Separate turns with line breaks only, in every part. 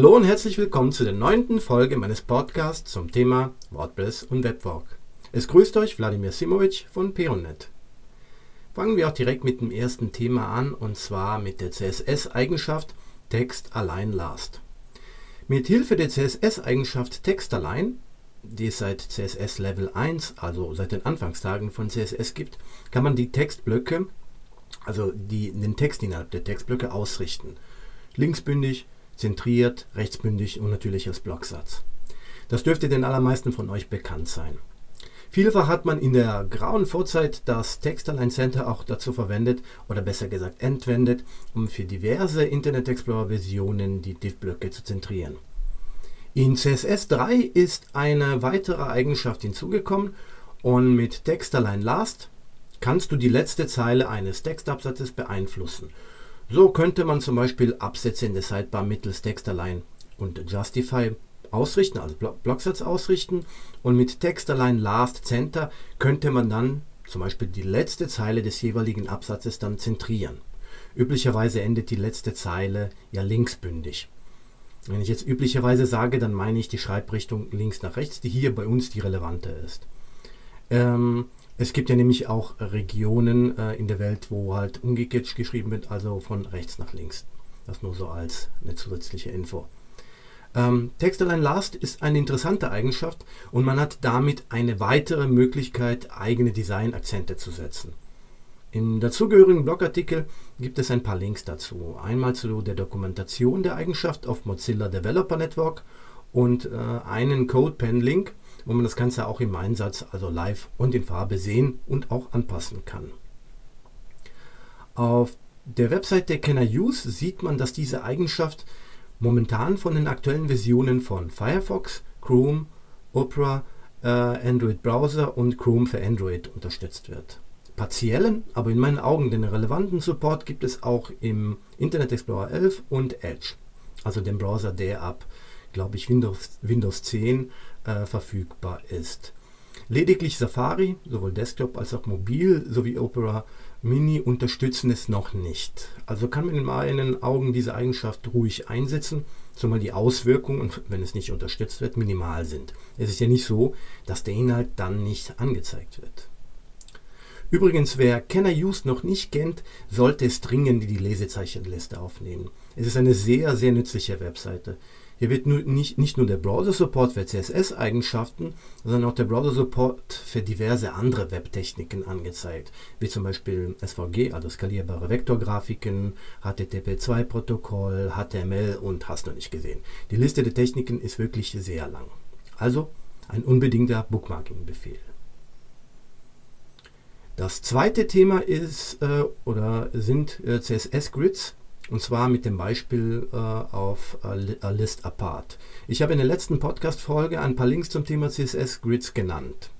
Hallo und herzlich willkommen zu der neunten Folge meines Podcasts zum Thema WordPress und Webwork. Es grüßt euch Wladimir Simovic von Peonet. Fangen wir auch direkt mit dem ersten Thema an und zwar mit der CSS-Eigenschaft Text Align Last. Mit Hilfe der CSS-Eigenschaft Text Align, die es seit CSS Level 1, also seit den Anfangstagen von CSS gibt, kann man die Textblöcke, also die, den Text innerhalb der Textblöcke ausrichten. Linksbündig, zentriert, rechtsbündig und natürlich als Blocksatz. Das dürfte den allermeisten von euch bekannt sein. Vielfach hat man in der grauen Vorzeit das Text-Align Center auch dazu verwendet oder besser gesagt entwendet, um für diverse Internet Explorer Versionen die Div-Blöcke zu zentrieren. In CSS 3 ist eine weitere Eigenschaft hinzugekommen und mit Text-Align Last kannst du die letzte Zeile eines Textabsatzes beeinflussen. So könnte man zum Beispiel Absätze in der Sidebar mittels Text-Align und Justify ausrichten, also Blocksatz ausrichten. Und mit Text Align Last Center könnte man dann zum Beispiel die letzte Zeile des jeweiligen Absatzes dann zentrieren. Üblicherweise endet die letzte Zeile ja linksbündig. Wenn ich jetzt üblicherweise sage, dann meine ich die Schreibrichtung links nach rechts, die hier bei uns die relevante ist. Ähm, es gibt ja nämlich auch Regionen äh, in der Welt, wo halt umgekehrt geschrieben wird, also von rechts nach links. Das nur so als eine zusätzliche Info. Ähm, Text-Align Last ist eine interessante Eigenschaft und man hat damit eine weitere Möglichkeit, eigene Design-Akzente zu setzen. Im dazugehörigen Blogartikel gibt es ein paar Links dazu. Einmal zu der Dokumentation der Eigenschaft auf Mozilla Developer Network und äh, einen CodePen-Link, wo man das Ganze auch im Einsatz, also live und in Farbe sehen und auch anpassen kann. Auf der Webseite Can I Use sieht man, dass diese Eigenschaft momentan von den aktuellen Versionen von Firefox, Chrome, Opera, äh, Android Browser und Chrome für Android unterstützt wird. Partiellen, aber in meinen Augen den relevanten Support gibt es auch im Internet Explorer 11 und Edge, also dem Browser, der ab, glaube ich, Windows, Windows 10 äh, verfügbar ist. Lediglich Safari, sowohl Desktop als auch mobil, sowie Opera Mini unterstützen es noch nicht. Also kann man in meinen Augen diese Eigenschaft ruhig einsetzen, zumal die Auswirkungen, wenn es nicht unterstützt wird, minimal sind. Es ist ja nicht so, dass der Inhalt dann nicht angezeigt wird. Übrigens, wer Kenner Use noch nicht kennt, sollte es dringend in die Lesezeichenliste aufnehmen. Es ist eine sehr, sehr nützliche Webseite. Hier wird nicht, nicht nur der Browser-Support für CSS-Eigenschaften, sondern auch der Browser-Support für diverse andere Webtechniken angezeigt, wie zum Beispiel SVG, also skalierbare Vektorgrafiken, HTTP2-Protokoll, HTML und hast du nicht gesehen. Die Liste der Techniken ist wirklich sehr lang. Also ein unbedingter Bookmarking-Befehl. Das zweite Thema ist äh, oder sind äh, CSS-Grids. Und zwar mit dem Beispiel äh, auf A List Apart. Ich habe in der letzten Podcast-Folge ein paar Links zum Thema CSS-Grids genannt.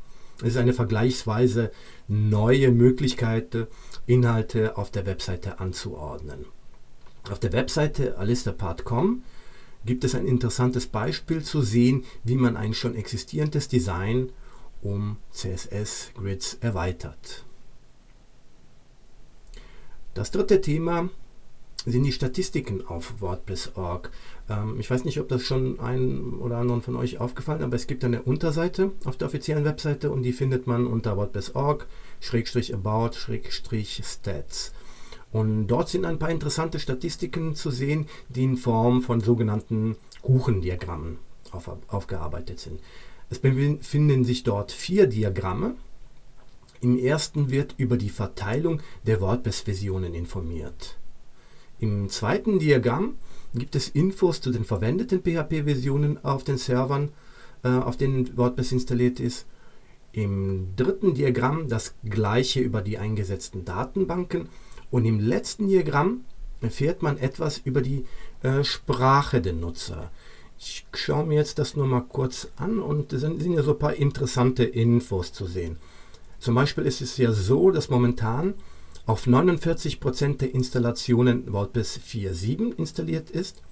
Es ist eine vergleichsweise neue Möglichkeit, Inhalte auf der Webseite anzuordnen. Auf der Webseite alistapart.com gibt es ein interessantes Beispiel zu sehen, wie man ein schon existierendes Design um CSS-Grids erweitert. Das dritte Thema sind die Statistiken auf WordPress.org. Ähm, ich weiß nicht, ob das schon einen oder anderen von euch aufgefallen aber es gibt eine Unterseite auf der offiziellen Webseite und die findet man unter WordPress.org, Schrägstrich About, Schrägstrich Stats. Und dort sind ein paar interessante Statistiken zu sehen, die in Form von sogenannten Kuchendiagrammen auf, aufgearbeitet sind. Es befinden sich dort vier Diagramme. Im ersten wird über die Verteilung der WordPress-Versionen informiert. Im zweiten Diagramm gibt es Infos zu den verwendeten PHP-Versionen auf den Servern, äh, auf denen WordPress installiert ist. Im dritten Diagramm das gleiche über die eingesetzten Datenbanken. Und im letzten Diagramm erfährt man etwas über die äh, Sprache der Nutzer. Ich schaue mir jetzt das nur mal kurz an und es sind, sind ja so ein paar interessante Infos zu sehen. Zum Beispiel ist es ja so, dass momentan auf 49% der Installationen WordPress 4.7 installiert ist.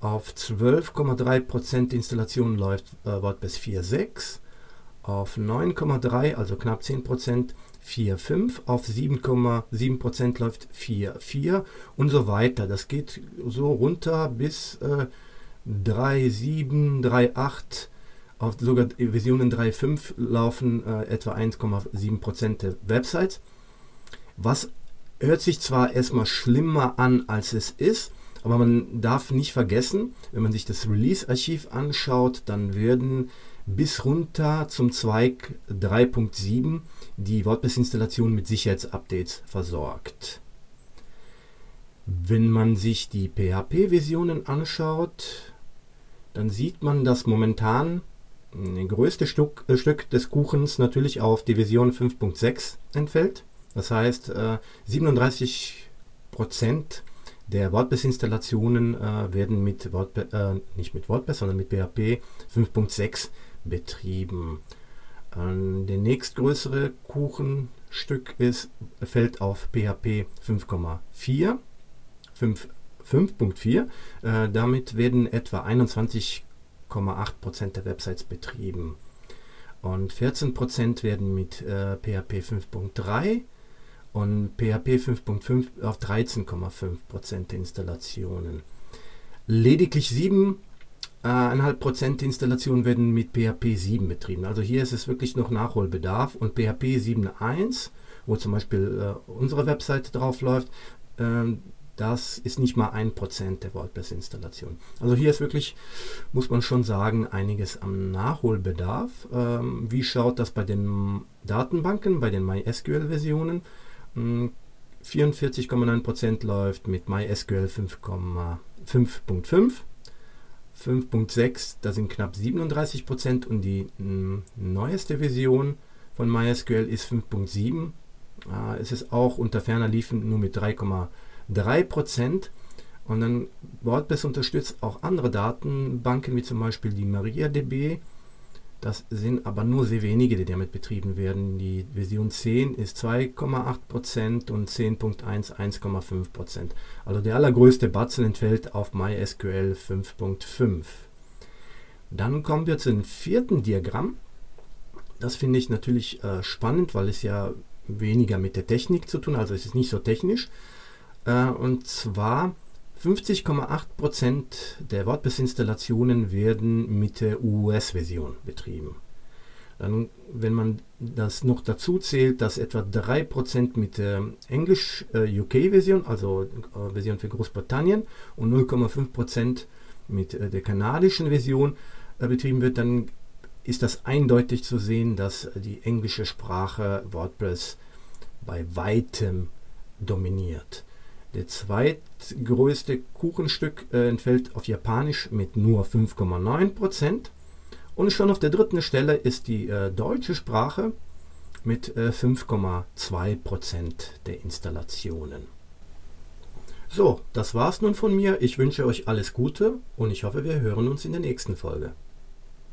Auf 12,3% der Installationen läuft äh, WordPress 4.6. Auf 9,3, also knapp 10%, 4.5. Auf 7,7% läuft 4.4 und so weiter. Das geht so runter bis äh, 3.7, 3.8, auf sogar Versionen 3.5 laufen äh, etwa 1,7% der Websites. Was hört sich zwar erstmal schlimmer an, als es ist, aber man darf nicht vergessen, wenn man sich das Release-Archiv anschaut, dann werden bis runter zum Zweig 3.7 die WordPress-Installation mit Sicherheitsupdates versorgt. Wenn man sich die PHP-Versionen anschaut, dann sieht man, dass momentan ein größtes Stück, äh, Stück des Kuchens natürlich auf die Version 5.6 entfällt. Das heißt, äh, 37% der WordPress-Installationen äh, werden mit WordPress, äh, nicht mit WordPress, sondern mit PHP 5.6 betrieben. Der nächstgrößere Kuchenstück ist, fällt auf PHP 5,4. 5.4. Äh, damit werden etwa 21,8% der Websites betrieben. Und 14% werden mit äh, PHP 5.3 und PHP 5.5 auf 13,5% der Installationen. Lediglich 7,5% der Installationen werden mit PHP 7 betrieben. Also hier ist es wirklich noch Nachholbedarf und PHP 7.1, wo zum Beispiel äh, unsere Webseite drauf läuft, äh, das ist nicht mal ein Prozent der WordPress-Installation. Also hier ist wirklich, muss man schon sagen, einiges am Nachholbedarf. Ähm, wie schaut das bei den Datenbanken, bei den MySQL-Versionen? 44,9% läuft mit MySQL 5.5. 5.6, da sind knapp 37% und die mh, neueste Version von MySQL ist 5.7. Äh, es ist auch unter ferner Liefen nur mit 3,5 3%. Und dann WordPress unterstützt auch andere Datenbanken, wie zum Beispiel die MariaDB. Das sind aber nur sehr wenige, die damit betrieben werden. Die Version 10 ist 2,8% und 10.1 1,5%. Also der allergrößte Batzen entfällt auf MySQL 5.5. Dann kommen wir zum vierten Diagramm. Das finde ich natürlich äh, spannend, weil es ja weniger mit der Technik zu tun hat. Also es ist nicht so technisch. Äh, und zwar 50,8% der WordPress-Installationen werden mit der US-Version betrieben. Dann, wenn man das noch dazu zählt, dass etwa 3% mit der Englisch-UK-Version, also äh, Version für Großbritannien, und 0,5% mit äh, der kanadischen Version äh, betrieben wird, dann ist das eindeutig zu sehen, dass die englische Sprache WordPress bei weitem dominiert. Der zweitgrößte Kuchenstück äh, entfällt auf Japanisch mit nur 5,9%. Und schon auf der dritten Stelle ist die äh, deutsche Sprache mit äh, 5,2% der Installationen. So, das war's nun von mir. Ich wünsche euch alles Gute und ich hoffe, wir hören uns in der nächsten Folge.